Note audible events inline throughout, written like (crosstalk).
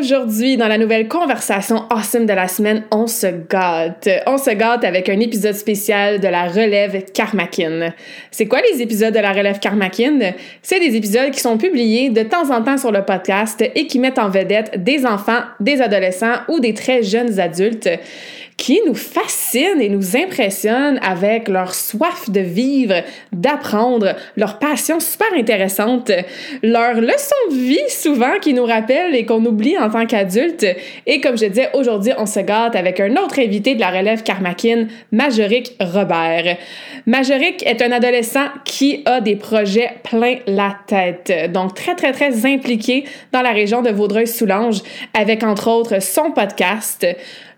Aujourd'hui, dans la nouvelle conversation awesome de la semaine, on se gâte. On se gâte avec un épisode spécial de la relève Karmakin. C'est quoi les épisodes de la relève Karmakin? C'est des épisodes qui sont publiés de temps en temps sur le podcast et qui mettent en vedette des enfants, des adolescents ou des très jeunes adultes qui nous fascinent et nous impressionnent avec leur soif de vivre, d'apprendre, leur passion super intéressante, leur leçon de vie souvent qui nous rappelle et qu'on oublie en tant qu'adulte. Et comme je disais, aujourd'hui, on se gâte avec un autre invité de la relève karmakin, Majoric Robert. Majoric est un adolescent qui a des projets plein la tête, donc très, très, très impliqué dans la région de Vaudreuil-Soulanges avec entre autres son podcast,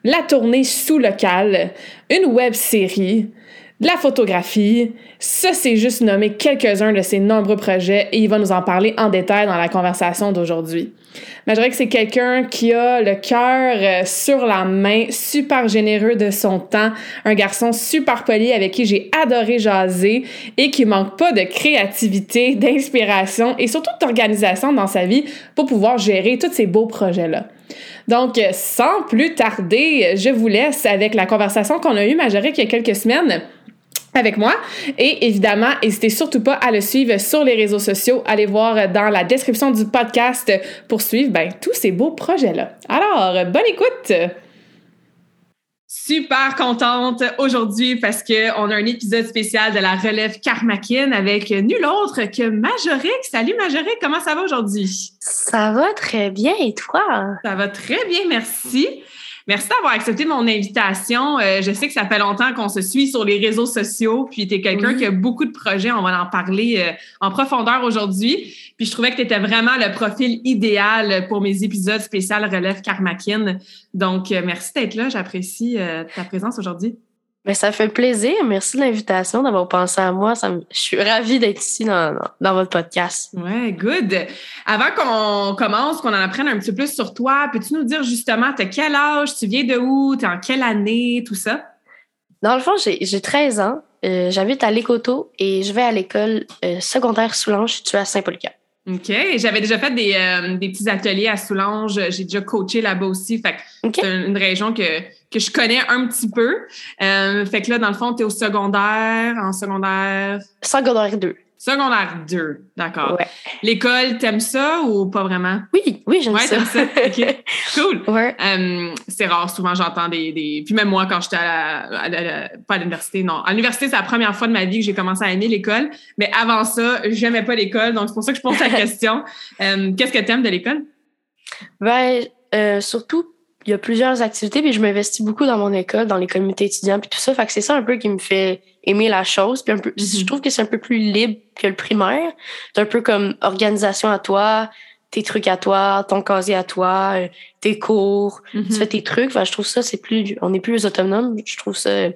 la tournée sous local, une web série, de la photographie. Ça, c'est juste nommer quelques-uns de ses nombreux projets et il va nous en parler en détail dans la conversation d'aujourd'hui. Mais je dirais que c'est quelqu'un qui a le cœur euh, sur la main, super généreux de son temps, un garçon super poli avec qui j'ai adoré jaser et qui manque pas de créativité, d'inspiration et surtout d'organisation dans sa vie pour pouvoir gérer tous ces beaux projets-là. Donc, sans plus tarder, je vous laisse avec la conversation qu'on a eue, Majorique, il y a quelques semaines avec moi. Et évidemment, n'hésitez surtout pas à le suivre sur les réseaux sociaux. Allez voir dans la description du podcast pour suivre ben, tous ces beaux projets-là. Alors, bonne écoute! Super contente aujourd'hui parce qu'on a un épisode spécial de la relève Karmakin avec nul autre que Majoric. Salut Majoric, comment ça va aujourd'hui? Ça va très bien et toi? Ça va très bien, merci. Merci d'avoir accepté mon invitation. Euh, je sais que ça fait longtemps qu'on se suit sur les réseaux sociaux, puis tu es quelqu'un qui a beaucoup de projets. On va en parler euh, en profondeur aujourd'hui. Puis je trouvais que tu étais vraiment le profil idéal pour mes épisodes spéciaux Relève Karmakin. Donc, euh, merci d'être là. J'apprécie ta présence aujourd'hui. Mais ça fait plaisir. Merci de l'invitation, d'avoir pensé à moi. Ça Je suis ravie d'être ici dans, dans, votre podcast. Ouais, good. Avant qu'on commence, qu'on en apprenne un petit peu plus sur toi, peux-tu nous dire justement, tu as quel âge, tu viens de où, tu es en quelle année, tout ça? Dans le fond, j'ai 13 ans. Euh, j'habite à Lécoto et je vais à l'école euh, secondaire Soulanges située à Saint-Paul-Cap. OK. J'avais déjà fait des, euh, des, petits ateliers à Soulanges. J'ai déjà coaché là-bas aussi. Fait que c'est une région que, que je connais un petit peu. Euh, fait que là, dans le fond, tu es au secondaire, en secondaire. Secondaire 2. Secondaire 2, d'accord. L'école, t'aimes ça ou pas vraiment? Oui, oui, j'aime ouais, ça. ça. OK, (laughs) cool. Ouais. Euh, c'est rare, souvent j'entends des, des, Puis même moi, quand j'étais à, à, pas à l'université, non. À l'université, c'est la première fois de ma vie que j'ai commencé à aimer l'école. Mais avant ça, j'aimais pas l'école. Donc, c'est pour ça que je pose la (laughs) question. Euh, qu'est-ce que t'aimes de l'école? Ben, euh, surtout il y a plusieurs activités, puis je m'investis beaucoup dans mon école, dans les communautés étudiantes, puis tout ça. Fait que c'est ça un peu qui me fait aimer la chose. Puis un peu, je mm-hmm. trouve que c'est un peu plus libre que le primaire. C'est un peu comme organisation à toi, tes trucs à toi, ton casier à toi, euh, tes cours, tu mm-hmm. fais tes trucs. Enfin, je trouve ça, c'est plus, on est plus autonome. Je trouve ça,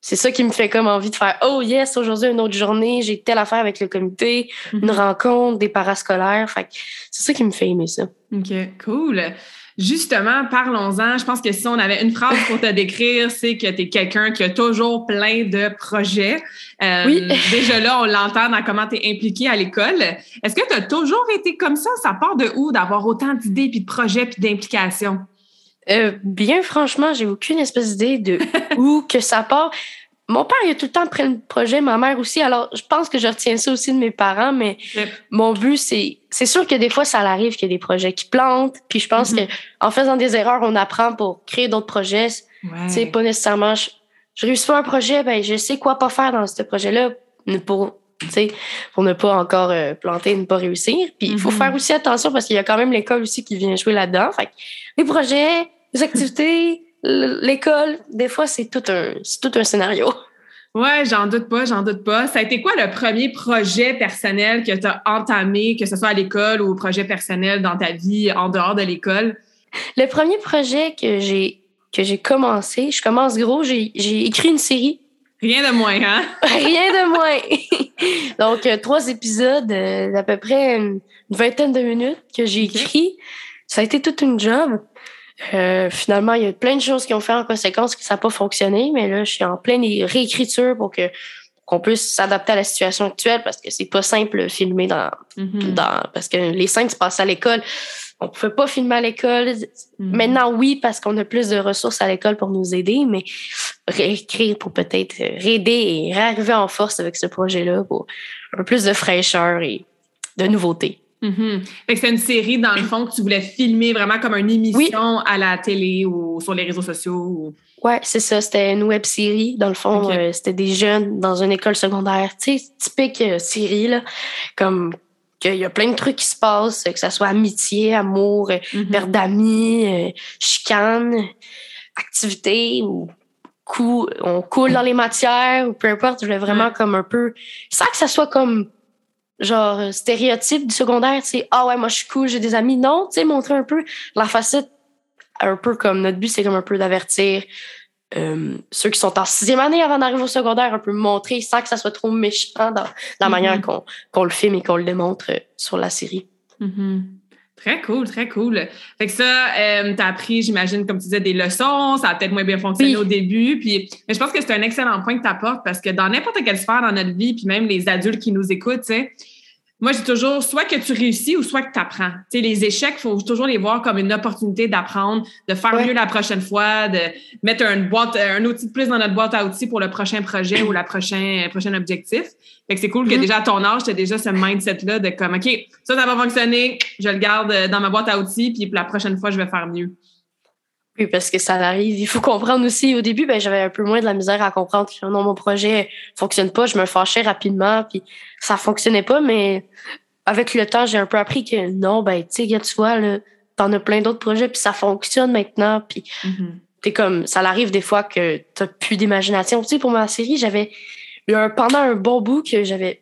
c'est ça qui me fait comme envie de faire, oh yes, aujourd'hui une autre journée, j'ai telle affaire avec le comité, une mm-hmm. rencontre, des parascolaires. Fait c'est ça qui me fait aimer ça. OK, cool. Justement, parlons-en. Je pense que si on avait une phrase pour te (laughs) décrire, c'est que tu es quelqu'un qui a toujours plein de projets. Euh, oui. (laughs) déjà là, on l'entend dans comment tu es impliqué à l'école. Est-ce que tu as toujours été comme ça? Ça part de où d'avoir autant d'idées, puis de projets, puis d'implications? Euh, bien franchement, j'ai aucune espèce d'idée de (laughs) où que ça part. Mon père, il a tout le temps pris le projet, ma mère aussi. Alors, je pense que je retiens ça aussi de mes parents, mais mon but, c'est, c'est sûr que des fois, ça arrive qu'il y a des projets qui plantent. Puis je pense mm-hmm. que en faisant des erreurs, on apprend pour créer d'autres projets. C'est pas nécessairement, je, réussis pas un projet, ben, je sais quoi pas faire dans ce projet-là pour pour ne pas encore euh, planter et ne pas réussir. Puis il faut mm-hmm. faire aussi attention parce qu'il y a quand même l'école aussi qui vient jouer là-dedans. Fait les projets, les activités, l'école, des fois, c'est tout un, tout un scénario. Ouais, j'en doute pas, j'en doute pas. Ça a été quoi le premier projet personnel que tu as entamé, que ce soit à l'école ou projet personnel dans ta vie en dehors de l'école? Le premier projet que j'ai que j'ai commencé, je commence gros, j'ai écrit une série. Rien de moins, hein? (laughs) Rien de moins. Donc, euh, trois épisodes euh, d'à peu près une, vingtaine de minutes que j'ai écrit. Ça a été toute une job. Euh, finalement, il y a plein de choses qui ont fait en conséquence que ça n'a pas fonctionné, mais là, je suis en pleine réécriture pour que qu'on puisse s'adapter à la situation actuelle parce que c'est pas simple de filmer dans, mm-hmm. dans parce que les scènes se passent à l'école. On pouvait pas filmer à l'école. Mm-hmm. Maintenant, oui, parce qu'on a plus de ressources à l'école pour nous aider, mais réécrire pour peut-être aider et réarriver en force avec ce projet-là pour un peu plus de fraîcheur et de nouveautés. Mm c'est une série, dans le fond, que tu voulais filmer vraiment comme une émission à la télé ou sur les réseaux sociaux. Ou... Ouais, c'est ça. C'était une web série. Dans le fond, euh, c'était des jeunes dans une école secondaire. Tu sais, typique euh, série, là. Comme qu'il y a plein de trucs qui se passent, que ce soit amitié, amour, mm père d'amis, chicane, activité ou coup, on coule dans les matières ou peu importe. Je voulais vraiment comme un peu, sans que ça soit comme genre euh, stéréotype du secondaire, c'est ah ouais, moi je suis cool, j'ai des amis. Non, tu sais, montrer un peu la facette, un peu comme notre but, c'est comme un peu d'avertir euh, ceux qui sont en sixième année avant d'arriver au secondaire, un peu montrer sans que ça soit trop méchant dans la mm-hmm. manière qu'on qu'on le filme et qu'on le démontre euh, sur la série. Mm-hmm. Très cool, très cool. Fait que ça, euh, tu as appris, j'imagine, comme tu disais, des leçons. Ça a peut-être moins bien fonctionné au début. Puis, mais je pense que c'est un excellent point que tu apportes parce que dans n'importe quelle sphère dans notre vie, puis même les adultes qui nous écoutent, tu sais, moi, j'ai toujours soit que tu réussis ou soit que tu apprends. Tu sais, les échecs, il faut toujours les voir comme une opportunité d'apprendre, de faire mieux la prochaine fois, de mettre une boîte, un outil de plus dans notre boîte à outils pour le prochain projet ou le prochain, prochain objectif. Fait que c'est cool que mm-hmm. déjà à ton âge, tu as déjà ce mindset-là de comme, OK, ça, ça va fonctionner, je le garde dans ma boîte à outils, puis la prochaine fois, je vais faire mieux. Oui, parce que ça arrive. Il faut comprendre aussi. Au début, ben, j'avais un peu moins de la misère à comprendre que non, mon projet fonctionne pas. Je me fâchais rapidement, puis ça fonctionnait pas. Mais avec le temps, j'ai un peu appris que non, ben, tu sais, tu vois, t'en as plein d'autres projets, puis ça fonctionne maintenant. Puis mm-hmm. t'es comme, ça arrive des fois que t'as plus d'imagination. Tu sais, pour ma série, j'avais eu un, pendant un bon bout que j'avais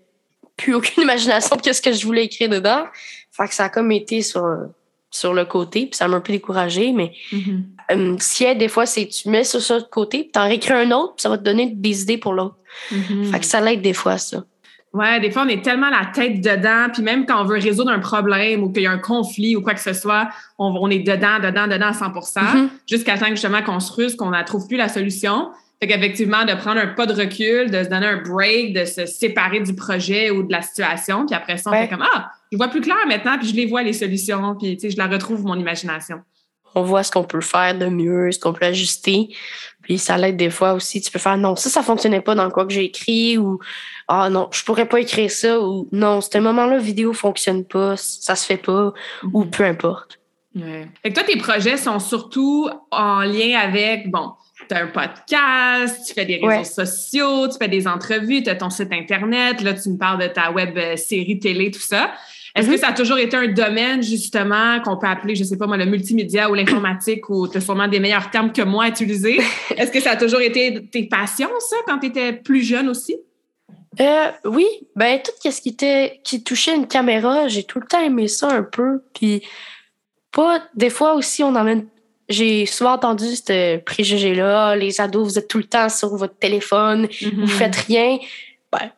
plus aucune (laughs) imagination de ce que je voulais écrire dedans. Fait que ça a comme été sur sur le côté, puis ça m'a un peu découragé, mais mm-hmm. euh, si -hmm. des fois, c'est tu mets ça sur le côté, puis t'en réécris un autre, puis ça va te donner des idées pour l'autre. Mm-hmm. Fait que ça l'aide des fois, ça. Ouais, des fois, on est tellement la tête dedans, puis même quand on veut résoudre un problème ou qu'il y a un conflit ou quoi que ce soit, on, est dedans, dedans, dedans à 100 mm-hmm. jusqu'à temps justement qu'on se ruse, qu'on ne trouve plus la solution. Fait qu'effectivement, de prendre un pas de recul, de se donner un break, de se séparer du projet ou de la situation, puis après ça, on fait comme Ah, je vois plus clair maintenant, puis je les vois les solutions, puis tu sais, je la retrouve mon imagination. On voit ce qu'on peut faire de mieux, ce qu'on peut ajuster. Puis ça l'aide des fois aussi. Tu peux faire non, ça, ça fonctionnait pas dans quoi que j'ai écrit ou ah non, je pourrais pas écrire ça ou non, ce moment-là, vidéo fonctionne pas, ça se fait pas ou mm-hmm. peu importe. Ouais. Fait que toi, tes projets sont surtout en lien avec, bon, tu as un podcast, tu fais des réseaux sociaux, tu fais des entrevues, tu as ton site Internet, là, tu me parles de ta web euh, série télé, tout ça. Est-ce que mhm. ça a toujours été un domaine, justement, qu'on peut appeler, je sais pas moi, le multimédia ou l'informatique, ou tu as sûrement des meilleurs termes que moi à utiliser? (laughs) Est-ce que ça a toujours été tes passions, ça, quand tu étais plus jeune aussi? Euh, oui, ben tout ce qui était qui touchait une caméra, j'ai tout le temps aimé ça un peu. Puis pas des fois aussi on emmène j'ai souvent entendu ce préjugé-là. Les ados, vous êtes tout le temps sur votre téléphone, mm-hmm. vous faites rien. Ben,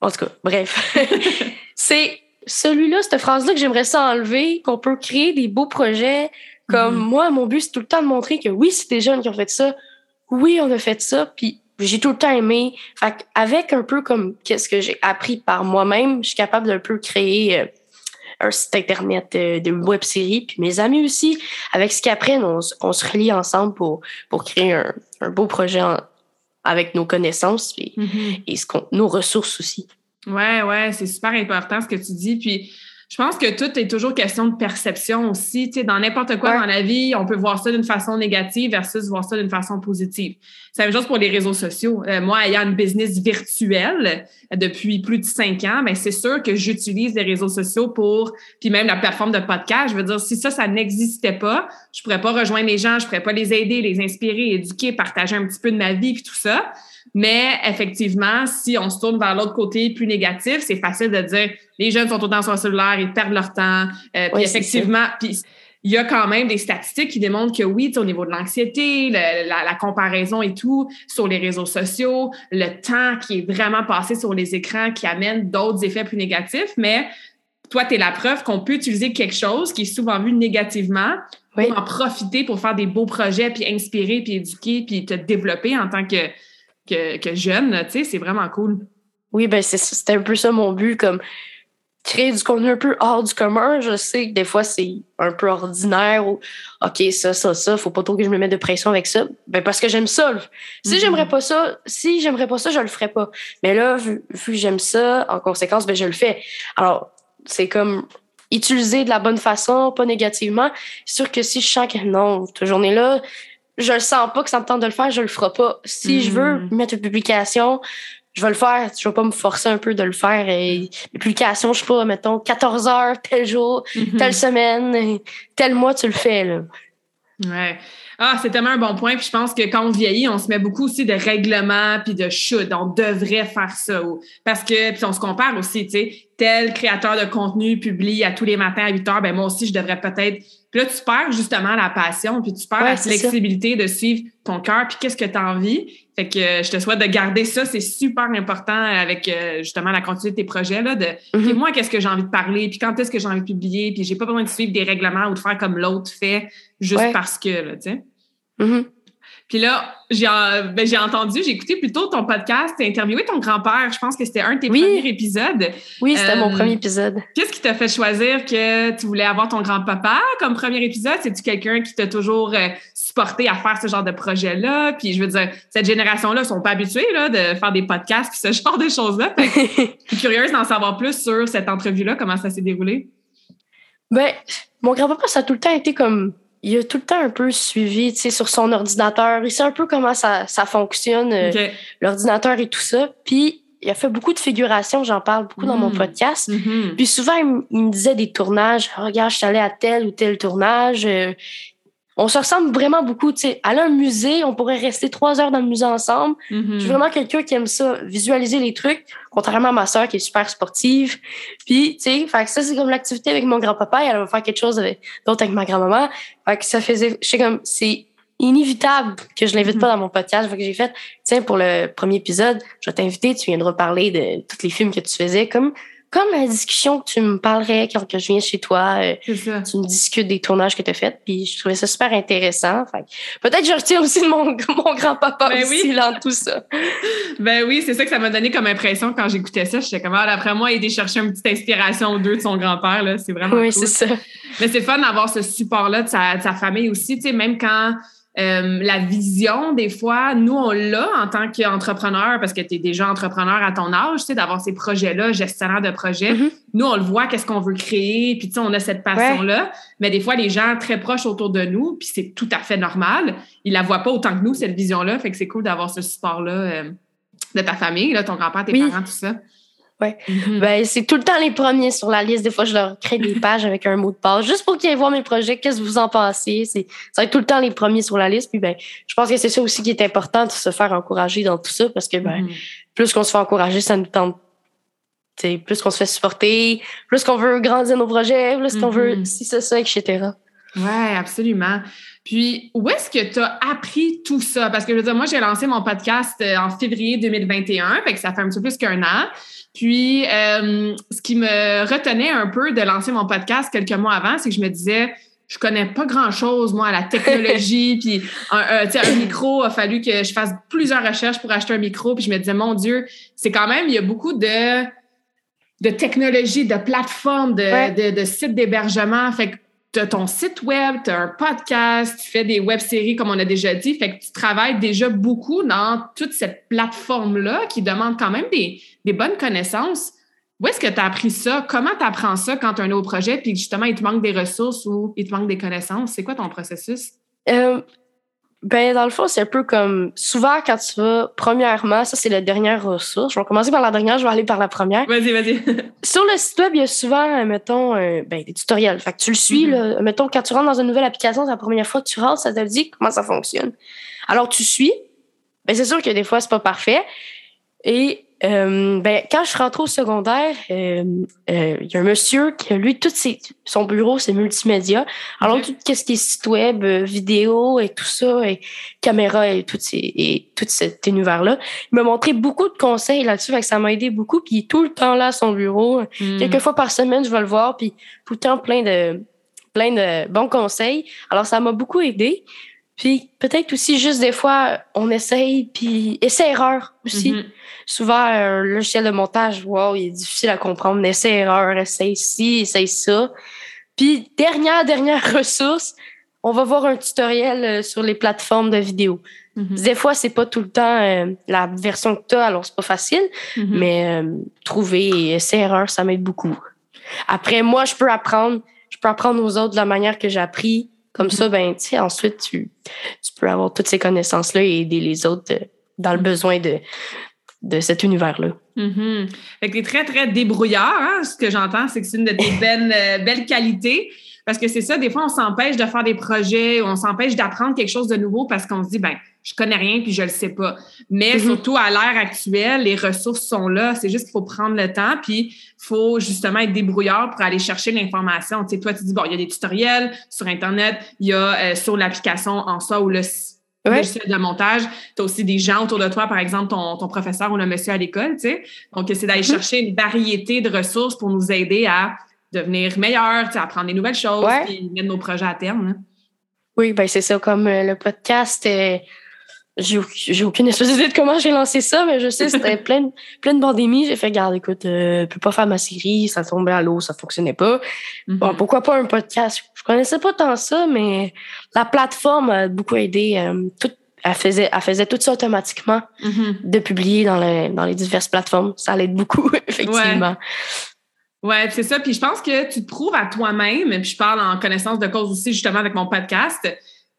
en tout cas, bref. (laughs) c'est celui-là, cette phrase-là que j'aimerais ça enlever, qu'on peut créer des beaux projets. Comme mm-hmm. moi, mon but, c'est tout le temps de montrer que oui, c'est des jeunes qui ont fait ça. Oui, on a fait ça. Puis j'ai tout le temps aimé. Fait avec un peu comme qu'est-ce que j'ai appris par moi-même, je suis capable d'un peu créer euh, un site internet euh, de, web série. Puis mes amis aussi, avec ce qu'ils apprennent, on, se relie ensemble pour, pour créer un, beau projet avec nos connaissances mm-hmm. et, ce nos ressources aussi. Ouais, ouais, c'est super important ce que tu dis. Puis je pense que tout est toujours question de perception aussi. Tu sais, dans n'importe quoi dans la vie, on peut voir ça d'une façon négative versus voir ça d'une façon positive. C'est la même chose pour les réseaux sociaux. Euh, moi, ayant une business virtuelle depuis plus de cinq ans, mais ben, c'est sûr que j'utilise les réseaux sociaux pour, puis même la plateforme de podcast. Je veux dire, si ça, ça n'existait pas, je pourrais pas rejoindre les gens, je pourrais pas les aider, les inspirer, éduquer, partager un petit peu de ma vie puis tout ça. Mais effectivement, si on se tourne vers l'autre côté plus négatif, c'est facile de dire les jeunes sont temps sur le cellulaire, ils perdent leur temps. Euh, puis effectivement, puis il y a quand même des statistiques qui démontrent que oui, au niveau de l'anxiété, la, comparaison et tout sur les réseaux sociaux, le temps qui est vraiment passé sur les écrans qui amène d'autres effets plus négatifs, mais toi, tu es la preuve qu'on peut utiliser quelque chose qui est souvent vu négativement pour en profiter pour faire des beaux projets, puis inspirer, puis éduquer, puis te développer en tant que, que, que jeune. Tu sais, c'est vraiment cool. Oui, ben c'était un peu ça mon but, comme créer du contenu un peu hors du commun. Je sais que des fois, c'est un peu ordinaire ou OK, ça, ça, ça, faut pas trop que je me mette de pression avec ça. Ben, parce que j'aime ça. Si mm-hmm. j'aimerais pas ça, si j'aimerais pas ça, je le ferais pas. Mais là, vu, que j'aime ça, en conséquence, ben, je le fais. Alors, c'est comme utiliser de la bonne façon, pas négativement. C'est sûr que si je sens que non, cette journée-là, je le sens pas que ça me tente de le faire, je le ferai pas. Si je veux mm-hmm. mettre une publication, je vais le faire. Je vais pas me forcer un peu de le faire. Et les publications, je sais pas, mettons, 14 heures, tel jour, (laughs) telle semaine, tel mois, tu le fais, là. Ouais. Ah, c'est tellement un bon point. Puis je pense que quand on vieillit, on se met beaucoup aussi de règlements puis de chutes. On devrait faire ça. Parce que, puis on se compare aussi, tu sais, tel créateur de contenu publie à tous les matins à 8 heures, ben moi aussi, je devrais peut-être. Puis là, tu perds justement la passion, puis tu perds la flexibilité de suivre ton cœur, puis qu'est-ce que tu as envie. Fait que euh, je te souhaite de garder ça. C'est super important avec euh, justement la continuité de tes projets, là, de mm-hmm. moi, qu'est-ce que j'ai envie de parler, puis quand est-ce que j'ai envie de publier, puis j'ai pas besoin de suivre des règlements ou de faire comme l'autre fait juste parce que, là, tu sais. Mm-hmm. Puis là, j'ai ben, entendu, j'ai écouté plutôt ton podcast, tu interviewé ton grand-père. Je pense que c'était un de tes premiers épisodes. Oui, c'était mon euh, premier épisode. Qu'est-ce qui t'a fait choisir que tu voulais avoir ton grand-papa comme premier épisode? C'est-tu quelqu'un qui t'a toujours euh, supporté à faire ce genre de projet-là? Puis je veux dire, cette génération-là sont pas habitués là, de faire des podcasts puis ce (laughs) genre de choses-là. (laughs) Je suis curieuse d'en savoir plus sur cette entrevue-là, comment ça s'est déroulé? Ben, mon grand-papa, ça a tout le temps été comme il a tout le temps un peu suivi, tu sais, sur son ordinateur. Il sait un peu comment ça, ça fonctionne, euh, l'ordinateur et tout ça. Puis, il a fait beaucoup de figurations, j'en parle beaucoup dans mon mm. podcast. Mm-hmm. Puis souvent, il, me disait des tournages. regarde, je suis allée à tel ou tel tournage. On se ressemble vraiment beaucoup. Tu sais, aller à un musée, on pourrait rester trois heures dans le musée ensemble. Mm-hmm. Je suis vraiment quelqu'un qui aime ça, visualiser les trucs, contrairement à ma sœur qui est super sportive. Puis, tu sais, fait que ça, c'est comme l'activité avec mon grand-papa. Elle va faire quelque chose d'autre avec ma grand-maman. Fait que ça faisait, je sais comme, c'est inévitable que je l'invite pas mm-hmm. dans mon podcast. Fait que j'ai fait, tiens, pour le premier épisode, je vais t'inviter, tu viendras parler de tous les films que tu faisais. Comme, comme la discussion que tu me parlerais quand que je viens chez toi, euh, tu me discutes des tournages que tu as faits, puis je trouvais ça super intéressant. Peut-être que je retiens aussi de mon, (laughs) mon grand-papa ben aussi oui. dans tout ça. ben oui, c'est ça que ça m'a donné comme impression quand j'écoutais ça. J'étais comme, ah, d'après moi, il était chercher une petite inspiration ou deux de son grand-père. C'est vraiment Oui, c'est ça. Mais c'est fun d'avoir ce support-là de sa, de sa famille aussi, tu sais, même quand euh, la vision, des fois, nous, on l'a en tant qu'entrepreneur parce que tu es déjà entrepreneur à ton âge, tu sais, d'avoir ces projets-là, gestionnaire de projets. Mm-hmm. Nous, on le voit, qu'est-ce qu'on veut créer, puis tu sais, on a cette passion-là. Mais des fois, les gens très proches autour de nous, puis c'est tout à fait normal, ils la voient pas autant que nous, cette vision-là. Fait que c'est cool d'avoir ce support-là euh, de ta famille, là, ton grand-père, tes parents, tout ça. Ouais. Mm-hmm. Ben, c'est tout le temps les premiers sur la liste. Des fois, je leur crée des (laughs) pages avec un mot de passe, juste pour qu'ils aient voir mes projets. Qu'est-ce que vous en pensez? C'est, ça va être tout le temps les premiers sur la liste. Puis, ben, je pense que c'est ça aussi qui est important de se faire encourager dans tout ça parce que, ben, mm-hmm. plus qu'on se fait encourager, ça nous tente. T'sais, plus qu'on se fait supporter, plus qu'on veut grandir nos projets, plus qu'on veut mm-hmm. si c'est ça, etc. Ouais, absolument. Puis, où est-ce que tu as appris tout ça? Parce que je veux dire, moi, j'ai lancé mon podcast euh, en février 2021, fait que ça fait un petit peu plus qu'un an. Puis, euh, ce qui me retenait un peu de lancer mon podcast quelques mois avant, c'est que je me disais, je connais pas grand-chose, moi, à la technologie. (laughs) puis, un, un micro, a fallu que je fasse plusieurs recherches pour acheter un micro. Puis, je me disais, mon Dieu, c'est quand même, il y a beaucoup de, de technologie, de plateformes, de, de, de sites d'hébergement. Fait que tu as ton site web, tu as un podcast, tu fais des web-séries, comme on a déjà dit. Fait que tu travailles déjà beaucoup dans toute cette plateforme-là qui demande quand même des, des bonnes connaissances. Où est-ce que tu as appris ça? Comment tu apprends ça quand tu as un nouveau projet puis justement il te manque des ressources ou il te manque des connaissances? C'est quoi ton processus? Euh, ben, dans le fond, c'est un peu comme souvent quand tu vas, premièrement, ça c'est la dernière ressource. Je vais commencer par la dernière, je vais aller par la première. Vas-y, vas-y. (laughs) Sur le site web, il y a souvent, mettons, ben, des tutoriels. Fait que tu le suis, mm-hmm. là. Mettons, quand tu rentres dans une nouvelle application, c'est la première fois que tu rentres, ça te dit comment ça fonctionne. Alors, tu suis. Ben, c'est sûr que des fois, c'est pas parfait. Et euh, ben, quand je rentre au secondaire, euh, euh, il y a un monsieur qui a, lui, tout ses, son bureau, c'est multimédia. Alors, tout ce qui est site web, vidéo et tout ça, et caméra et tout, ces, et tout cet univers-là, il m'a montré beaucoup de conseils là-dessus, que ça m'a aidé beaucoup. Puis, il est tout le temps là à son bureau. Hmm. Quelques fois par semaine, je vais le voir, puis tout le temps plein de, plein de bons conseils. Alors, ça m'a beaucoup aidé. Puis peut-être aussi juste des fois, on essaye, puis essai-erreur aussi. Mm-hmm. Souvent, un logiciel de montage, wow, il est difficile à comprendre. Essai-erreur, essaye ci, essaye ça. Puis dernière, dernière (laughs) ressource, on va voir un tutoriel euh, sur les plateformes de vidéo. Mm-hmm. Des fois, c'est pas tout le temps euh, la version que tu as, alors c'est pas facile, mm-hmm. mais euh, trouver essai-erreur, ça m'aide beaucoup. Après, moi, je peux apprendre, je peux apprendre aux autres de la manière que j'ai appris comme ça, ben, tu sais, ensuite, tu, tu peux avoir toutes ces connaissances-là et aider les autres dans le besoin de, de cet univers-là. Mm-hmm. Fait que t'es très, très débrouillard, hein? Ce que j'entends, c'est que c'est une de tes (laughs) belles, euh, belles qualités. Parce que c'est ça, des fois, on s'empêche de faire des projets, on s'empêche d'apprendre quelque chose de nouveau parce qu'on se dit, ben, je connais rien puis je le sais pas. Mais mm-hmm. surtout à l'ère actuelle, les ressources sont là. C'est juste qu'il faut prendre le temps puis il faut justement être débrouillard pour aller chercher l'information. Tu sais, toi, tu dis, bon, il y a des tutoriels sur Internet, il y a euh, sur l'application en soi ou le logiciel de montage. Tu as aussi des gens autour de toi, par exemple, ton, ton professeur ou le monsieur à l'école, tu sais. Donc, c'est d'aller mm-hmm. chercher une variété de ressources pour nous aider à devenir meilleur, apprendre des nouvelles choses, et mettre nos projets à terme. Oui, ben c'est ça, comme euh, le podcast. Euh, j'ai aucune espèce d'idée de comment j'ai lancé ça, mais je sais c'était (laughs) plein, plein de pandémies. J'ai fait, garde, écoute, euh, je peux pas faire ma série, ça tombait à l'eau, ça fonctionnait pas. Mm-hmm. Bon, pourquoi pas un podcast? Je connaissais pas tant ça, mais la plateforme a beaucoup aidé. tout, elle faisait, elle faisait tout ça automatiquement mm-hmm. de publier dans les, dans les diverses plateformes. Ça l'aide beaucoup, (laughs) effectivement. Ouais, c'est ça. Puis je pense que tu te prouves à toi-même, puis je parle en connaissance de cause aussi justement avec mon podcast,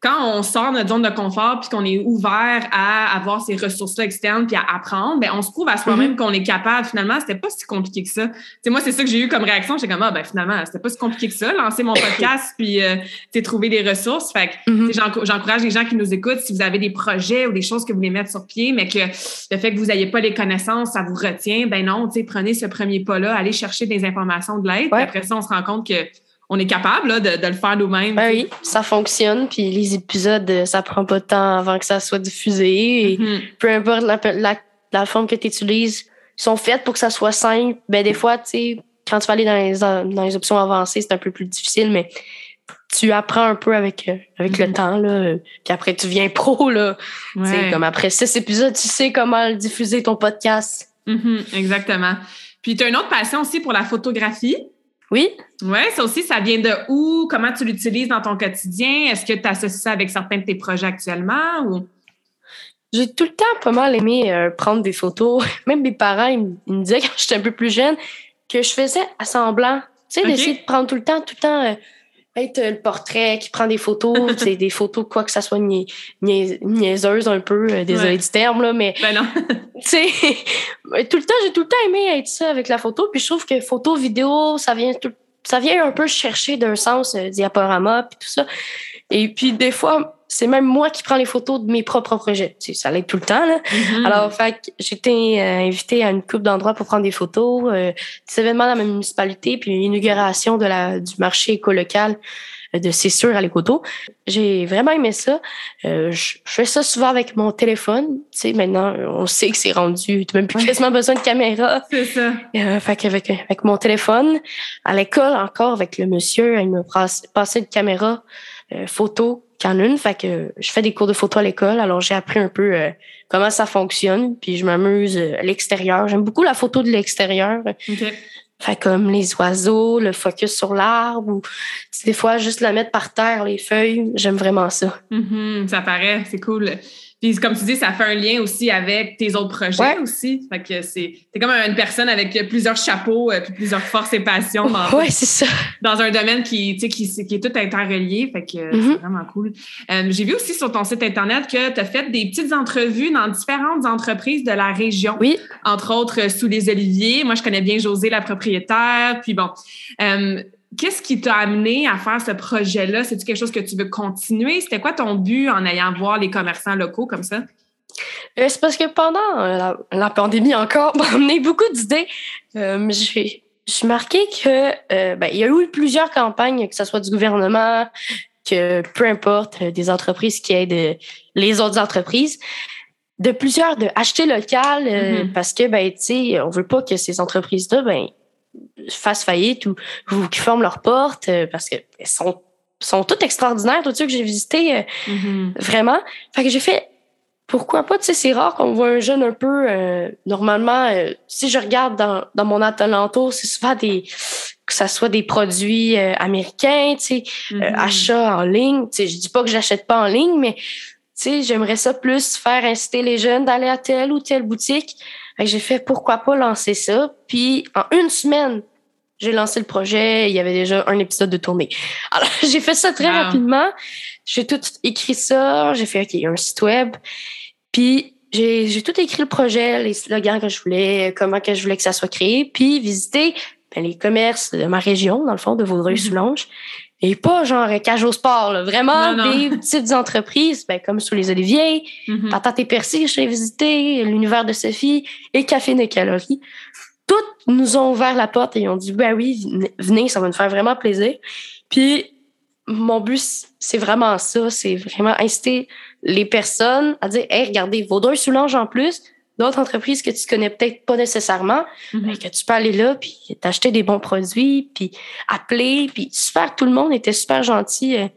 quand on sort de notre zone de confort puis qu'on est ouvert à avoir ces ressources-là externes puis à apprendre, ben on se prouve à soi-même mm-hmm. qu'on est capable. Finalement, c'était pas si compliqué que ça. sais, moi, c'est ça que j'ai eu comme réaction. J'étais comme, ah, ben finalement, c'était pas si compliqué que ça, lancer mon podcast puis euh, trouver des ressources. Fait que mm-hmm. j'encourage les gens qui nous écoutent, si vous avez des projets ou des choses que vous voulez mettre sur pied, mais que le fait que vous n'ayez pas les connaissances, ça vous retient, ben non, prenez ce premier pas-là, allez chercher des informations de l'aide. Après ça, on se rend compte que on est capable de, le faire nous-mêmes. Ben oui, ça fonctionne. Puis les épisodes, euh, ça prend pas de temps avant que ça soit diffusé. Et mm-hmm. peu importe la, forme que tu utilises, ils sont faits pour que ça soit simple. Ben, des fois, tu sais, quand tu vas aller dans les, dans les options avancées, c'est un peu plus difficile, mais tu apprends un peu avec, euh, avec le mm-hmm. temps. Là, puis après, tu viens (laughs) pro. Là. Comme après six épisodes, tu sais comment diffuser ton podcast. Mm-hmm, exactement. Puis tu as une autre passion aussi pour la photographie. Oui? Oui, ça aussi, ça vient de où? Comment tu l'utilises dans ton quotidien? Est-ce que tu associes ça avec certains de tes projets actuellement? Ou... J'ai tout le temps pas mal aimé euh, prendre des photos. (laughs) Même mes parents, ils, me disaient quand j'étais un peu plus jeune que je faisais à semblant. Tu sais, d'essayer de prendre tout le temps, tout le temps, euh, être le portrait qui prend des photos, (laughs) c'est des photos, quoi que ça soit niaiseuse un peu, euh, désolé du terme, là, mais. Ben non. (laughs) tu sais, (laughs) tout le temps, j'ai tout le temps aimé être ça avec la photo, puis je trouve que photo, vidéo, ça vient ça vient un peu chercher d'un sens euh, diaporama, puis tout ça. Et puis, des fois, c'est même moi qui prends les photos de mes propres projets. Tu sais, ça l'aide tout le temps. Là. Mm-hmm. Alors, fait été euh, invitée à une coupe d'endroits pour prendre des photos, euh, des événements dans ma municipalité, puis l'inauguration de la du marché éco-local euh, de C'est sûr à l'écoto. J'ai vraiment aimé ça. Euh, je, fais ça souvent avec mon téléphone. Tu sais, maintenant, on sait que c'est rendu. Tu n'as même plus quasiment besoin de caméra. C'est ça. Euh, fait qu'avec avec mon téléphone, à l'école encore avec le monsieur, il me passait une caméra euh, photo Canon. Fait que je fais des cours de photo à l'école. Alors j'ai appris un peu euh, comment ça fonctionne. Puis je m'amuse à l'extérieur. J'aime beaucoup la photo de l'extérieur. Fait comme les oiseaux, le focus sur l'arbre ou des fois juste la mettre par terre, les feuilles. J'aime vraiment ça. Mm-hmm, ça paraît, c'est cool. Puis comme tu dis, ça fait un lien aussi avec tes autres projets aussi. Fait que c'est es comme une personne avec plusieurs chapeaux, euh, puis plusieurs forces et passions dans, ouais, ça. dans un domaine qui, qui, qui est tout interrelié. Fait que c'est mm-hmm. vraiment cool. Euh, J'ai vu aussi sur ton site Internet que tu as fait des petites entrevues dans différentes entreprises de la région. Oui. Entre autres, euh, sous les oliviers. Moi, je connais bien José, la propriétaire. Puis bon, euh, Qu'est-ce qui t'a amené à faire ce projet-là? C'est-tu quelque chose que tu veux continuer? C'était quoi ton but en ayant voir les commerçants locaux comme ça? Euh, c'est parce que pendant euh, la, pandémie encore, (laughs) m'a amené beaucoup d'idées. Euh, j'ai marqué que ben, il y a eu plusieurs campagnes, que ce soit du gouvernement, que peu importe, des entreprises qui aident les autres entreprises de plusieurs de acheter local mm-hmm. parce que ben tu sais on veut pas que ces entreprises là ben fassent faillite ou, ou qui forment leurs portes euh, parce qu'elles sont, sont toutes extraordinaires, tous ceux que j'ai visités, euh, mm-hmm. vraiment. Fait que j'ai fait, pourquoi pas, tu sais, c'est rare qu'on voit un jeune un peu, euh, normalement, si je regarde dans, dans mon alentour, c'est souvent des, que ça soit des produits américains, tu sais, mm-hmm. achats en ligne, tu sais, je dis pas que j'achète pas en ligne, mais, tu sais, j'aimerais ça plus faire inciter les jeunes d'aller à telle ou telle boutique, j'ai fait pourquoi pas lancer ça? Puis en une semaine, j'ai lancé le projet. Il y avait déjà un épisode de tournée. (laughs) Alors j'ai fait ça très rapidement. J'ai tout écrit ça. J'ai fait OK, un site web. Puis j'ai tout écrit le projet, les slogans que je voulais, comment que je voulais que ça soit créé, puis visiter ben, les commerces de ma région, dans le fond, de Vaudreuil-Soulanges. Et pas genre cage au sport, vraiment des (laughs) petites entreprises, ben, comme sous les Oliviers, mm -hmm. et Percy, j'ai visité, l'univers de Sophie et Café des Calories. Toutes nous ont ouvert la porte et ont dit, ben oui, venez, ça va nous faire vraiment plaisir. Puis, mon but, c'est vraiment ça, c'est vraiment inciter les personnes à dire, hey, regardez, Vaudreuil-Soulanges en plus, d'autres entreprises que tu connais peut-être pas nécessairement, mais mhm. que tu peux aller là puis t'acheter des bons produits puis appeler puis super tout le monde était super gentil euh,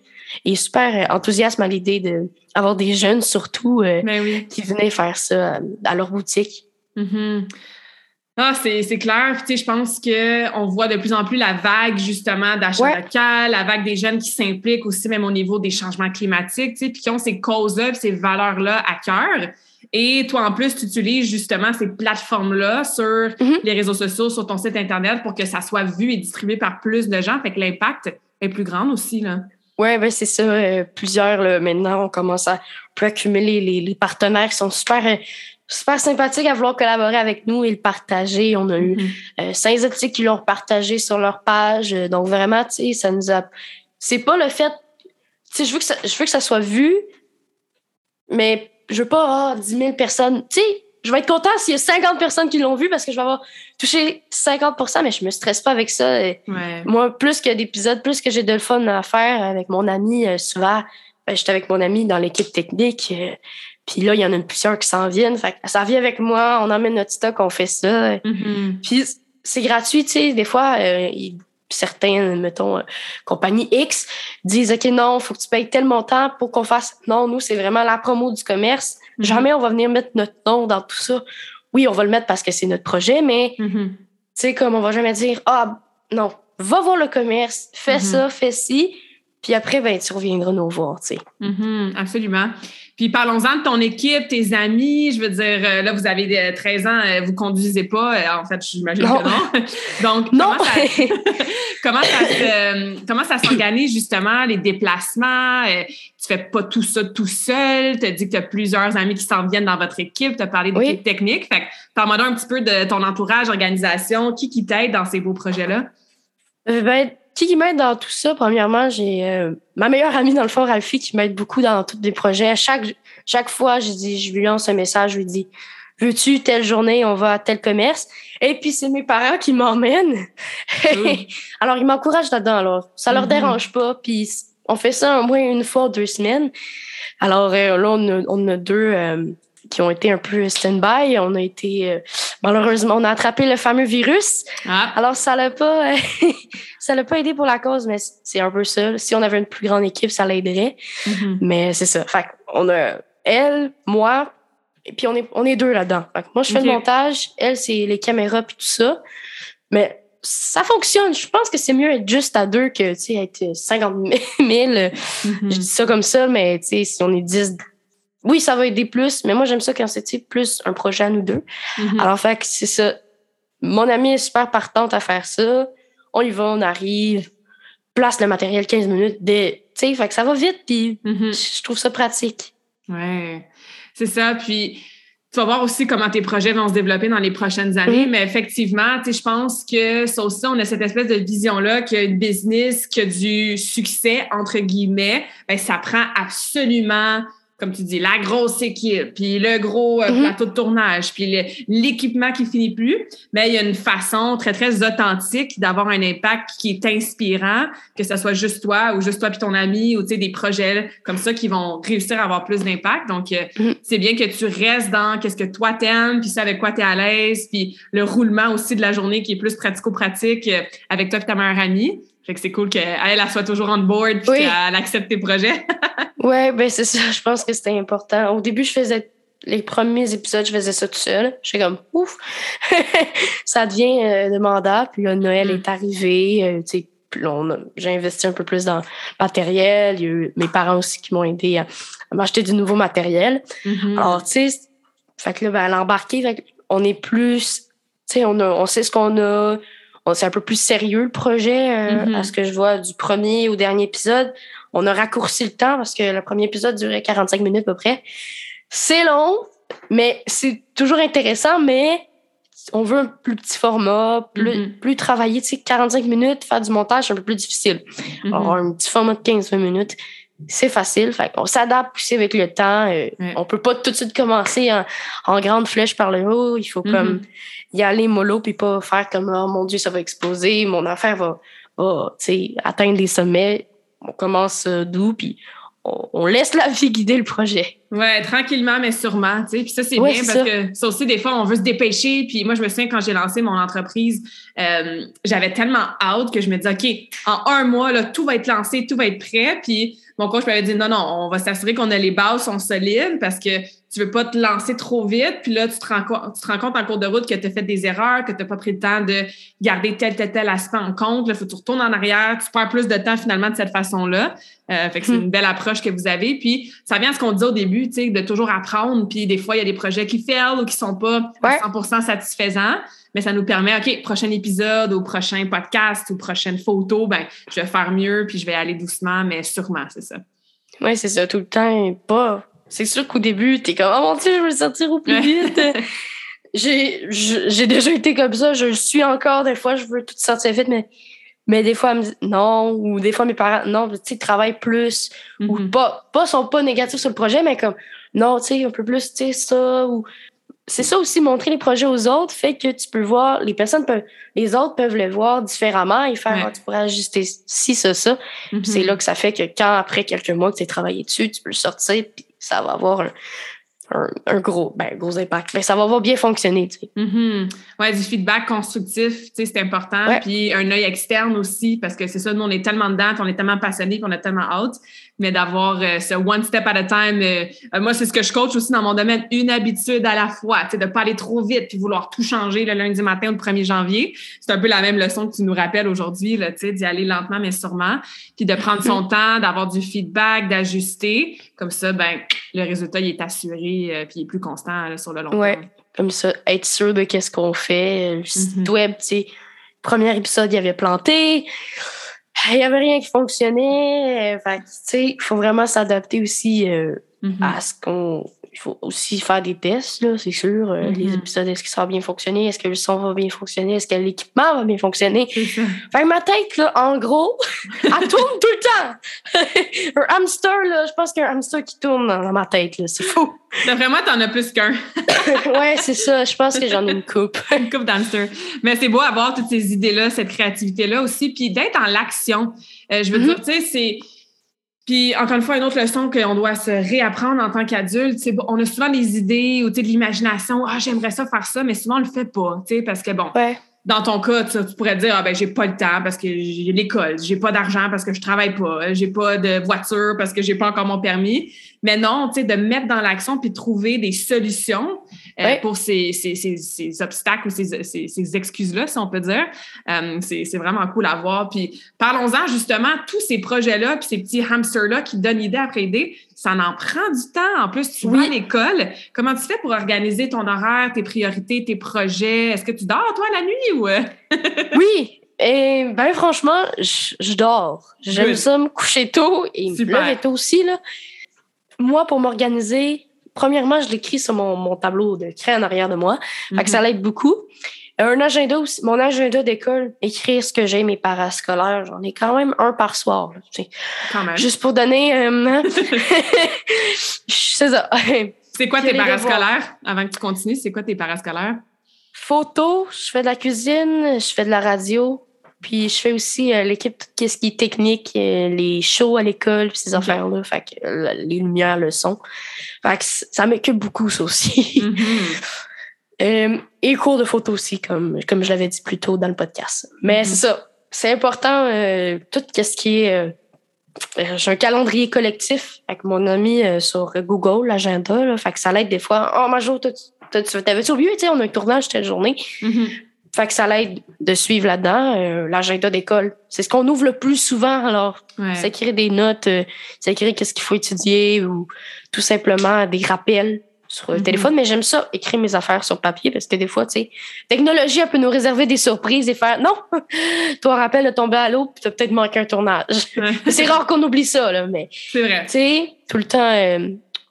et super euh, enthousiaste à l'idée de avoir des jeunes surtout euh, ben qui venaient faire ça à leur boutique. Mhm. Ah, c'est clair. Tu sais, je pense qu'on voit de plus en plus la vague, justement, d'achat local, la vague des jeunes qui s'impliquent aussi, même au niveau des changements climatiques, tu sais, puis qui ont ces causes-là, ces valeurs-là à cœur. Et toi, en plus, tu utilises justement ces plateformes-là sur mm-hmm. les réseaux sociaux, sur ton site Internet pour que ça soit vu et distribué par plus de gens. Fait que l'impact est plus grand aussi, là. Oui, ben c'est ça. Euh, plusieurs, là, maintenant, on commence à peut accumuler les, les partenaires qui sont super, euh, super sympathiques à vouloir collaborer avec nous et le partager. On a eu mm-hmm. euh, cinq éthiques qui l'ont partagé sur leur page. Donc, vraiment, tu sais, ça nous a... C'est pas le fait... Tu sais, je veux que ça, je veux que ça soit vu, mais je veux pas avoir 10 000 personnes. Tu sais, je vais être content s'il y a 50 personnes qui l'ont vu parce que je vais avoir touché 50% mais je me stresse pas avec ça. Moi, plus que d'épisodes, plus que j'ai de le fun à faire avec mon ami, euh, souvent, ben, j'étais avec mon ami dans l'équipe technique. Euh, puis là, il y en a plusieurs qui s'en viennent. Fait ça vient avec moi, on emmène notre stock, on fait ça. Mm-hmm. Puis c'est gratuit, tu sais. Des fois, euh, certains, mettons, euh, compagnies X disent, OK, non, faut que tu payes tel montant pour qu'on fasse. Non, nous, c'est vraiment la promo du commerce. Mhm. Jamais on va venir mettre notre nom dans tout ça. Oui, on va le mettre parce que c'est notre projet, mais, mhm. tu sais, comme on va jamais dire, ah, non, va voir le commerce, fais mhm. ça, fais ci, puis après, ben, tu reviendras nous voir, tu sais. absolument. Puis parlons-en de ton équipe, tes amis. Je veux dire, euh, là, vous avez 13 ans, euh, vous conduisez pas. Euh, en fait, j'imagine que non. (laughs) Donc, non. comment ça, (laughs) comment ça, s'organise justement, les déplacements? tu fais pas tout ça tout seul. Tu as dit que tu as plusieurs amis qui s'en viennent dans votre équipe. Tu as parlé d'équipe technique. Fait que parle-moi un petit peu de ton entourage, organisation. Qui qui t'aide dans ces beaux projets-là? ben, qui m'aide dans tout ça? Premièrement, j'ai euh, ma meilleure amie dans le fond, Ralphie, qui m'aide beaucoup dans tous les projets. Chaque, chaque fois, je dis, je lui lance un message, je lui dis Veux-tu telle journée, on va à tel commerce? Et puis c'est mes parents qui m'emmènent. (laughs) alors, ils m'encouragent là-dedans, alors. Ça leur mm-hmm. dérange pas. Puis on fait ça au moins une fois, deux semaines. Alors euh, là, on a, on a deux. Euh, qui ont été un peu stand-by. On a été euh, malheureusement on a attrapé le fameux virus. Ah. Alors ça l'a pas (laughs) ça l'a pas aidé pour la cause, mais c'est un peu ça. Si on avait une plus grande équipe, ça l'aiderait. Mm-hmm. Mais c'est ça. Fait on a elle, moi, et puis on est on est deux là-dedans. Moi je fais le montage, elle c'est les caméras puis tout ça. Mais ça fonctionne. Je pense que c'est mieux être juste à deux que, tu sais, être 50 000. (laughs) Mm-hmm. Je dis ça comme ça, mais, tu sais, si on est 10 oui, ça va aider plus, mais moi, j'aime ça quand c'est plus un projet à nous deux. Mhm. Alors, fait que c'est ça. Mon amie est super partante à faire ça. On y va, on arrive, place le matériel 15 minutes. Tu sais, fait que ça va vite, puis Mhm. je trouve ça pratique. Ouais, c'est ça. Puis tu vas voir aussi comment tes projets vont se développer dans les prochaines années. Mais effectivement, tu sais, je pense que ça aussi, on a cette espèce de vision-là que une business qui a du succès, entre guillemets, ben, ça prend absolument comme tu dis, la grosse équipe, puis le gros euh, Mhm. plateau de tournage, puis l'équipement qui finit plus, mais il y a une façon très, très authentique d'avoir un impact qui est inspirant, que ce soit juste toi ou juste toi puis ton ami ou tu sais, des projets comme ça qui vont réussir à avoir plus d'impact. Donc, euh, Mhm. c'est bien que tu restes dans qu'est-ce que toi t'aimes, puis ça avec quoi tu es à l'aise, puis le roulement aussi de la journée qui est plus pratico-pratique euh, avec toi et ta meilleure amie. Fait que c'est cool qu'elle elle soit toujours on board puis Oui. qu'elle accepte tes projets. (laughs) Ouais, ben c'est ça. Je pense que c'était important. Au début, je faisais les premiers épisodes, je faisais ça tout seul. J'étais comme ouf. (laughs) ça devient euh, demandant. Puis là, Noël Mm. est arrivé. euh, tu sais, j'ai investi un peu plus dans le matériel. Il y a eu mes parents aussi qui m'ont aidé à, à m'acheter du nouveau matériel. Mhm. Alors, tu sais, fait que là, ben, à l'embarquer, on est plus, tu sais, on, a- on sait ce qu'on a. C'est un peu plus sérieux le projet, euh, Mhm. à ce que je vois du premier au dernier épisode. On a raccourci le temps parce que le premier épisode durait 45 minutes à peu près. C'est long, mais c'est toujours intéressant, mais on veut un plus petit format, plus, Mhm. plus travaillé. Tu sais, 45 minutes, faire du montage, c'est un peu plus difficile. Mhm. Alors, un petit format de 15-20 minutes, c'est facile. Fait qu'on s'adapte aussi avec le temps. Euh, Ouais. On peut pas tout de suite commencer en, en grande flèche par le haut. Il faut comme y aller mollo puis pas faire comme oh mon Dieu, ça va exploser, mon affaire va, atteindre les sommets. On commence euh, doux puis on, on laisse la vie guider le projet. Ouais, tranquillement, mais sûrement. Tu sais. Puis ça, c'est Ouais, bien parce ça. que ça aussi, des fois, on veut se dépêcher. Puis moi, je me souviens quand j'ai lancé mon entreprise, euh, j'avais tellement hâte que je me disais, OK, en un mois, là, tout va être lancé, tout va être prêt. Puis mon coach m'avait dit, non, non, on va s'assurer qu'on a les bases sont solides parce que tu veux pas te lancer trop vite. Puis là, tu te rends, tu te rends compte en cours de route que tu as fait des erreurs, que tu n'as pas pris le temps de garder tel, tel, tel aspect en compte. Là, faut que tu retournes en arrière. Tu perds plus de temps finalement de cette façon-là. Euh, fait que c'est Hmm. une belle approche que vous avez. Puis ça vient à ce qu'on dit au début, tu sais, de toujours apprendre. Puis des fois, il y a des projets qui failent ou qui sont pas à Ouais. 100% satisfaisants. Mais ça nous permet, OK, prochain épisode ou prochain podcast ou prochaine photo, ben, je vais faire mieux puis je vais aller doucement, mais sûrement, c'est ça. Ouais, c'est ça, tout le temps. Pas. C'est sûr qu'au début, t'es comme, oh mon Dieu, je veux le sortir au plus vite. (laughs) j'ai, déjà été comme ça, je le suis encore. Des fois, je veux tout sortir vite, mais, mais des fois, elle me dit non, ou des fois, mes parents, non, tu sais, travaillent plus, ou Mhm. pas, pas, sont pas négatifs sur le projet, mais comme, non, tu sais, un peu plus, tu sais, ça, ou. C'est ça aussi, montrer les projets aux autres fait que tu peux voir, les personnes peuvent, les autres peuvent le voir différemment et faire, Ouais. Ah, tu pourrais ajuster ci, ça, ça. Mhm. C'est là que ça fait que quand, après quelques mois que tu as travaillé dessus, tu peux le sortir, puis ça va avoir un, un, un gros, ben, gros impact. Ça va avoir bien fonctionné, tu sais. Mhm. Ouais, du feedback constructif, tu sais, c'est important. Ouais. Puis un œil externe aussi, parce que c'est ça, nous, on est tellement dedans, on est tellement passionnés, puis on a tellement hâte. Mais d'avoir euh, ce one step at a time, euh, euh, moi, c'est ce que je coach aussi dans mon domaine, une habitude à la fois, tu sais, de pas aller trop vite, puis vouloir tout changer le lundi matin ou le 1er janvier. C'est un peu la même leçon que tu nous rappelles aujourd'hui, là, tu sais, d'y aller lentement, mais sûrement. Puis de prendre son temps, d'avoir du feedback, d'ajuster. Comme ça, ben, le résultat, il est assuré, euh, puis il est plus constant là, sur le long Ouais. terme. Comme ça, être sûr de qu'est-ce qu'on fait. Le site web, tu sais, premier épisode, il avait planté. Il y avait rien qui fonctionnait. Fait tu sais, il faut vraiment s'adapter aussi euh, Mhm. à ce qu'on. Il faut aussi faire des tests, là, c'est sûr. Euh, Les Mhm. épisodes, est-ce que ça va bien fonctionner? Est-ce que le son va bien fonctionner? Est-ce que l'équipement va bien fonctionner? Fait que ma tête, là, en gros, (laughs) elle tourne tout le temps. (laughs) un hamster, là, je pense qu'il y a un hamster qui tourne dans ma tête, là. C'est fou. D'après moi, t'en as plus qu'un. (laughs) ouais, c'est ça. Je pense que j'en ai une coupe. Une coupe d'hamster. Mais c'est beau avoir toutes ces idées-là, cette créativité-là aussi, puis d'être en l'action. Euh, je veux Mhm. dire, tu sais, c'est. Puis encore une fois, une autre leçon qu'on doit se réapprendre en tant qu'adulte, on a souvent des idées ou de l'imagination. Ah, j'aimerais ça faire ça, mais souvent on le fait pas, parce que bon, Ouais. Dans ton cas, tu, tu pourrais dire ah ben j'ai pas le temps parce que j'ai l'école, j'ai pas d'argent parce que je travaille pas, j'ai pas de voiture parce que j'ai pas encore mon permis. Mais non, tu sais, de mettre dans l'action puis de trouver des solutions euh, pour ces, ces, ces, ces obstacles ou ces, ces, ces excuses-là, si on peut dire. Euh, c'est c'est vraiment cool à voir. Puis parlons-en justement, tous ces projets-là puis ces petits hamsters-là qui donnent idée après idée, ça en prend du temps. En plus, tu vas à l'école. Comment tu fais pour organiser ton horaire, tes priorités, tes projets? Est-ce que tu dors, toi, la nuit ou... (laughs) oui, et ben franchement, je, dors. J'aime ça me coucher tôt et me lever tôt aussi. Là. Moi, pour m'organiser, premièrement, je l'écris sur mon, mon, tableau de craie en arrière de moi. Fait que ça l'aide beaucoup. Un agenda aussi, mon agenda d'école, écrire ce que j'ai, mes parascolaires, j'en ai quand même un par soir. quand même. Juste pour donner... Euh, (laughs) c'est ça. C'est quoi tes parascolaires? Avant que tu continues, c'est quoi tes parascolaires? Photo, je fais de la cuisine, je fais de la radio, puis je fais aussi euh, l'équipe, qu'est-ce qui est technique, euh, les shows à l'école, ces affaires-là. Fait que euh, les lumières, le son. Fait que ça m'occupe beaucoup, ça aussi. (laughs) Mm-hmm. et cours de photo aussi, comme, comme je l'avais dit plus tôt dans le podcast. Mais mm-hmm. c'est ça. C'est important, tout ce qui est. j'ai un calendrier collectif avec mon ami sur Google, l'agenda. Fait que ça l'aide des fois. Oh, ma jour, t'avais-tu oublié, tu sais, on a un tournage telle journée. Mm-hmm. Fait que ça l'aide de suivre là-dedans. Euh, l'agenda d'école, c'est ce qu'on ouvre le plus souvent. Alors, c'est écrire des notes, euh, c'est écrire qu'est-ce qu'il faut étudier ou tout simplement des rappels sur le mm-hmm. téléphone. Mais j'aime ça, écrire mes affaires sur papier parce que des fois, tu sais, technologie, elle peut nous réserver des surprises et faire non, (laughs) toi, rappel de tomber à l'eau, puis t'as peut-être manqué un tournage. (laughs) c'est rare qu'on oublie ça, là, mais. C'est vrai. Tu sais, tout le temps, euh,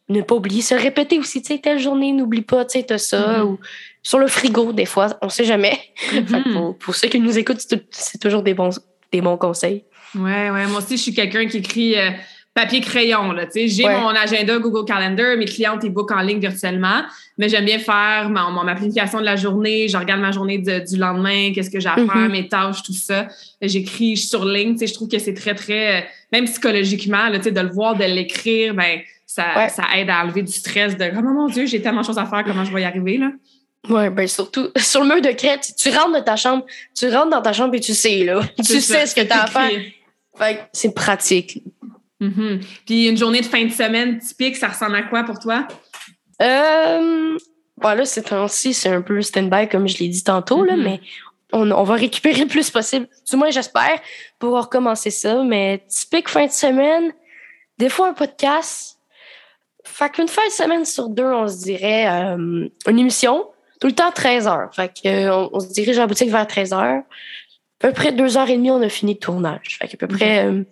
ne pas oublier, se répéter aussi, tu sais, telle journée, n'oublie pas, tu sais, t'as ça, mm-hmm. ou sur le frigo, des fois, on sait jamais. (laughs) Mm-hmm. pour, ceux qui nous écoutent, c'est toujours des bons, des bons conseils. Ouais, ouais, moi aussi, je suis quelqu'un qui écrit euh, papier-crayon, là, tu sais. J'ai mon agenda Google Calendar, mes clientes, ils bookent en ligne virtuellement, mais j'aime bien faire ma, mon, planification de la journée, je regarde ma journée du lendemain, qu'est-ce que j'ai à faire, mm-hmm. mes tâches, tout ça. J'écris sur ligne, tu sais, je trouve que c'est très, très, euh, même psychologiquement, là, tu sais, de le voir, de l'écrire, ben ça, ça aide à enlever du stress de « Oh mon Dieu, j'ai tellement de choses à faire, comment je vais y arriver, là? » Oui, ben surtout (laughs) sur le mur de crête, tu rentres dans ta chambre, tu rentres dans ta chambre et tu sais, là. Tu sais ce que tu as à faire. Fait c'est pratique. Mm-hmm. Puis une journée de fin de semaine typique, ça ressemble à quoi pour toi? Euh, bon, là, c'est temps-ci, c'est un peu stand-by, comme je l'ai dit tantôt, là, mm-hmm. mais on, on, va récupérer le plus possible. Du moins, j'espère, pour recommencer ça. Mais typique fin de semaine, des fois un podcast. Fait qu'une fin de semaine sur deux, on se dirait euh, une émission tout le temps 13 heures. Fait que, euh, on, se dirige à la boutique vers 13 heures. À peu près deux heures et demie, on a fini le tournage. Fait qu'à peu près euh,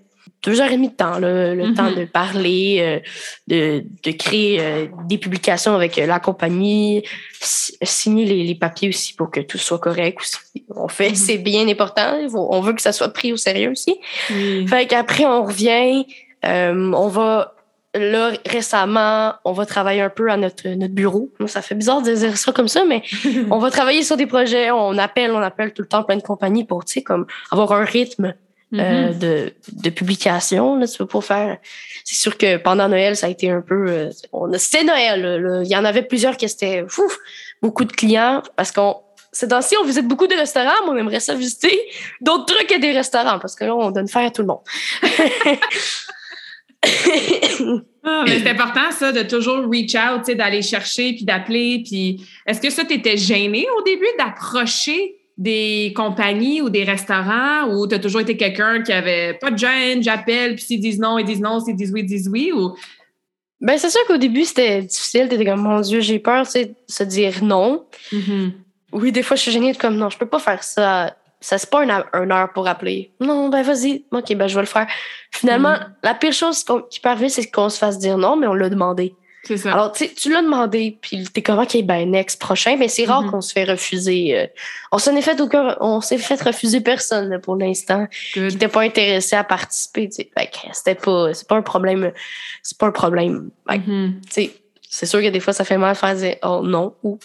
deux heures et demie de temps, le mm-hmm. temps de parler, euh, de, de créer des publications avec la compagnie, signer les, les, papiers aussi pour que tout soit correct. Aussi. On fait, mm-hmm. c'est bien important. On veut que ça soit pris au sérieux aussi. Fait qu'après, on revient, on va là, récemment, on va travailler un peu à notre, notre bureau. Ça fait bizarre de dire ça comme ça, mais (laughs) on va travailler sur des projets. On appelle, on appelle tout le temps plein de compagnies pour, tu sais, comme avoir un rythme euh, mm-hmm. de, de publication. Là, tu peux pas faire. C'est sûr que pendant Noël, ça a été un peu. Euh, c'était Noël. Il y en avait plusieurs qui étaient beaucoup de clients parce qu'on c'est dans-ci, on visite beaucoup de restaurants, mais on aimerait ça visiter d'autres trucs que des restaurants, parce que là, on donne faire à tout le monde. Ah, c'est important, ça, de toujours reach out, d'aller chercher, puis d'appeler. Puis est-ce que ça, t'étais gêné au début d'approcher des compagnies ou des restaurants ou tu as toujours été quelqu'un qui avait pas de gêne, j'appelle, puis s'ils disent non, ils disent non, s'ils disent oui, ils disent oui? Ou... Ben, c'est sûr qu'au début, c'était difficile. T'étais comme, mon Dieu, j'ai peur, tu sais, se dire non. Mm-hmm. Oui, des fois, je suis gênée, comme, non, je peux pas faire ça ça c'est pas une, heure pour appeler. Non, ben vas-y. OK, ben je vais le faire. Finalement, mm. la pire chose qui peut arriver, c'est qu'on se fasse dire non, mais on l'a demandé. C'est ça. Alors, tu l'as demandé, puis t'es comme, OK, ben next, prochain. Mais c'est rare mm-hmm. qu'on se fait refuser. Euh. on s'en est fait aucun, on s'est fait refuser personne pour l'instant qui n'était pas intéressé à participer. C'était pas, c'est pas un problème. C'est pas un problème. Mm-hmm. c'est sûr que des fois, ça fait mal de faire dire, oh non, ou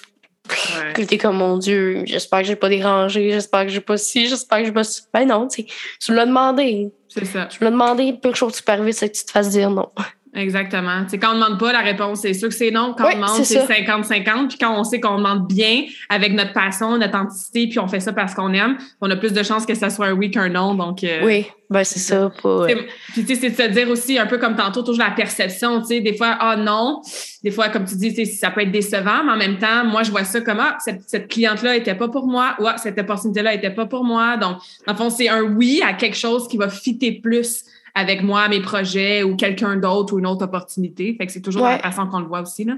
Ouais. t'es comme, mon Dieu, j'espère que j'ai pas dérangé, j'espère que j'ai pas ci, j'espère que j'ai pas ci. Ben non, tu me l'as demandé. C'est ça. Tu me l'as demandé, pire chose qui peut arriver, c'est que tu te fasses dire non. Exactement. C'est quand on ne demande pas, la réponse, c'est sûr que c'est non. Quand on demande, c'est 50-50. Puis quand on sait qu'on demande bien, avec notre passion, notre authenticité, puis on fait ça parce qu'on aime, on a plus de chances que ça soit un oui qu'un non. Donc, euh, oui, ben c'est ça. Pas, Puis tu sais, c'est de se dire aussi, un peu comme tantôt, toujours la perception. Tu sais, des fois, ah non. Des fois, comme tu dis, ça peut être décevant, mais en même temps, moi, je vois ça comme, ah, cette, cliente-là était pas pour moi, ou ah, cette opportunité-là était pas pour moi. Donc, en fond, c'est un oui à quelque chose qui va fitter plus avec moi, mes projets ou quelqu'un d'autre ou une autre opportunité. Fait que c'est toujours la façon qu'on le voit aussi, là.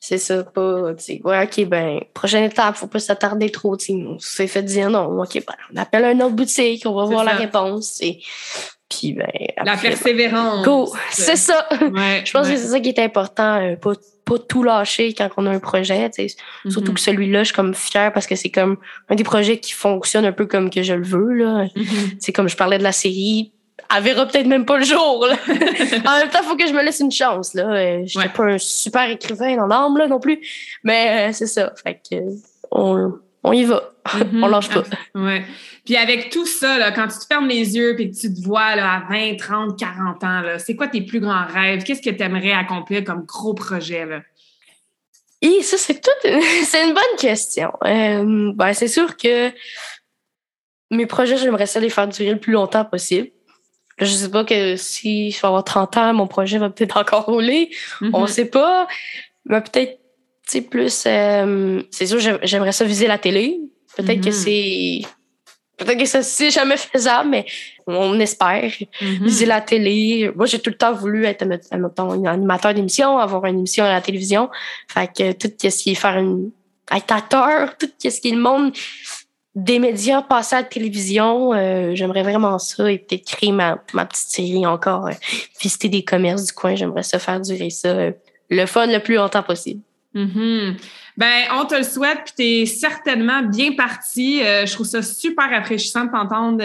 C'est ça, pas, tu ouais, OK, ben, prochaine étape, faut pas s'attarder trop, tu on s'est fait dire non, OK, ben, on appelle un autre boutique, on va voir la réponse, et puis, ben. la persévérance. Go! (laughs) C'est ça! Je pense que c'est ça qui est important, euh, pas, pas tout lâcher quand on a un projet, sais. Surtout mm-hmm. que celui-là, je suis comme fière parce que c'est comme un des projets qui fonctionne un peu comme que je le veux, là. C'est comme je parlais de la série, elle verra peut-être même pas le jour. Là. (laughs) en même temps, il faut que je me laisse une chance. Là. Euh, je suis pas un super écrivain dans l'âme là, non plus. Mais euh, c'est ça. Fait que on, on y va. Mm-hmm. (laughs) on lâche pas. (laughs) Ouais. Puis avec tout ça, là, quand tu te fermes les yeux et que tu te vois là, à 20, 30, 40 ans, c'est quoi tes plus grands rêves? Qu'est-ce que tu aimerais accomplir comme gros projet? Là? Et ça, c'est tout. c'est une bonne question. Euh, ben, c'est sûr que mes projets, j'aimerais ça les faire durer le plus longtemps possible. Je sais pas que si je vais avoir 30 ans, mon projet va peut-être encore rouler. On On mm-hmm. sait pas. Mais peut-être, tu sais, plus. Euh, c'est sûr, j'aimerais ça viser la télé. Peut-être que mm-hmm. c'est. Peut-être que ça, c'est jamais faisable, mais on espère. Mm-hmm. Viser la télé. Moi, j'ai tout le temps voulu être, un animateur d'émission, avoir une émission à la télévision. Fait que tout ce qui est faire une, être acteur, tout ce qui est le monde des médias, passer à la télévision, euh, j'aimerais vraiment ça et peut-être créer ma, ma petite série encore, euh, visiter des commerces du coin, j'aimerais ça faire durer ça euh, le fun le plus longtemps possible. Mm-hmm. Ben, on te le souhaite, puis tu es certainement bien parti. je trouve ça super rafraîchissant de t'entendre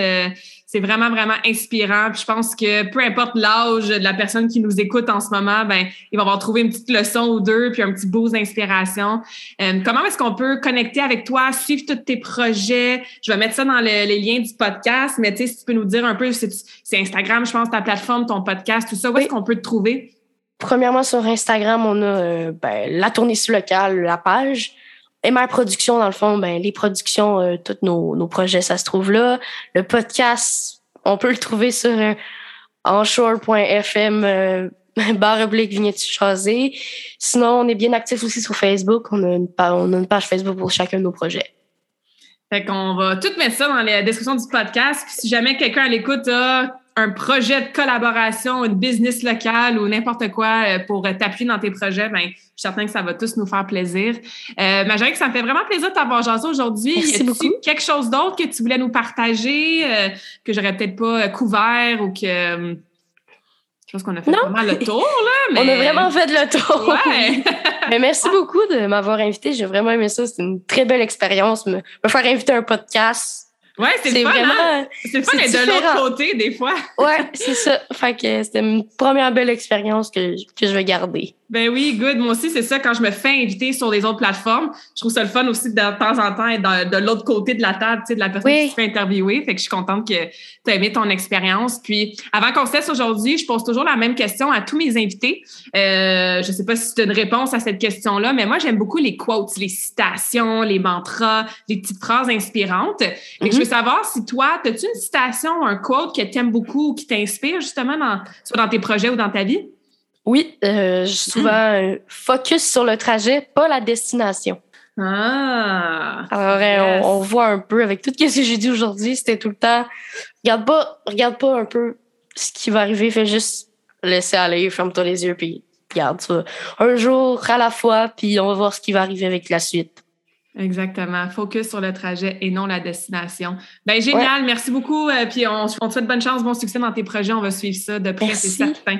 c'est vraiment, vraiment inspirant. Puis je pense que peu importe l'âge de la personne qui nous écoute en ce moment, ben, il va avoir trouvé une petite leçon ou deux, puis un petit boost d'inspiration. Euh, comment est-ce qu'on peut connecter avec toi, suivre tous tes projets? Je vais mettre ça dans les liens du podcast, mais tu sais, si tu peux nous dire un peu, c'est Instagram, je pense, ta plateforme, ton podcast, tout ça, où est-ce qu'on peut te trouver? Premièrement, sur Instagram, on a euh, ben, la tournée sur locale, la page. MR Productions, dans le fond, ben, les productions, euh, tous nos, nos, projets, ça se trouve là. Le podcast, on peut le trouver sur euh, onshore.fm euh, (laughs) barre oblique vignette choisir. Sinon, on est bien actifs aussi sur Facebook. On a, une, on a une page Facebook pour chacun de nos projets. Fait qu'on va tout mettre ça dans la description du podcast. Si jamais quelqu'un à l'écoute a un projet de collaboration, une business locale ou n'importe quoi euh, pour t'appuyer dans tes projets, ben, je suis certain que ça va tous nous faire plaisir. Euh, que ça me fait vraiment plaisir de t'avoir jasé aujourd'hui. Y a quelque chose d'autre que tu voulais nous partager, euh, que j'aurais peut-être pas couvert ou que je pense qu'on a fait vraiment le tour, là. (laughs) On a vraiment fait le tour. Ouais. (laughs) mais merci beaucoup de m'avoir invité. J'ai vraiment aimé ça. C'était une très belle expérience. Me, me faire inviter à un podcast, Ouais, c'est fun. Vraiment, hein? C'est fun d'être de l'autre côté, des fois. ouais, c'est ça. Fait que c'était une première belle expérience que, que je vais garder. Ben oui, good. Moi aussi, c'est ça. Quand je me fais inviter sur les autres plateformes, je trouve ça le fun aussi de, de temps en temps être de l'autre côté de la table, tu sais, de la personne qui se fait interviewer. Fait que je suis contente que tu as aimé ton expérience. Puis, avant qu'on se laisse aujourd'hui, je pose toujours la même question à tous mes invités. Euh, je sais pas si tu as une réponse à cette question-là, mais moi, j'aime beaucoup les quotes, les citations, les mantras, les petites phrases inspirantes. Fait que je veux mm-hmm. savoir si toi, as-tu une citation, un quote que tu aimes beaucoup ou qui t'inspire justement dans, soit dans tes projets ou dans ta vie? Oui, euh, souvent euh, focus sur le trajet, pas la destination. Ah. Alors euh, on, voit un peu avec tout ce que (laughs) j'ai dit aujourd'hui, c'était tout le temps regarde pas, regarde pas un peu ce qui va arriver, fais juste laisser aller, ferme-toi les yeux puis regarde ça. Un jour à la fois, puis on va voir ce qui va arriver avec la suite. Exactement. Focus sur le trajet et non la destination. Ben génial, merci beaucoup. puis on, on, te souhaite bonne chance, bon succès dans tes projets. On va suivre ça de près, c'est certain.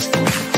Thank you.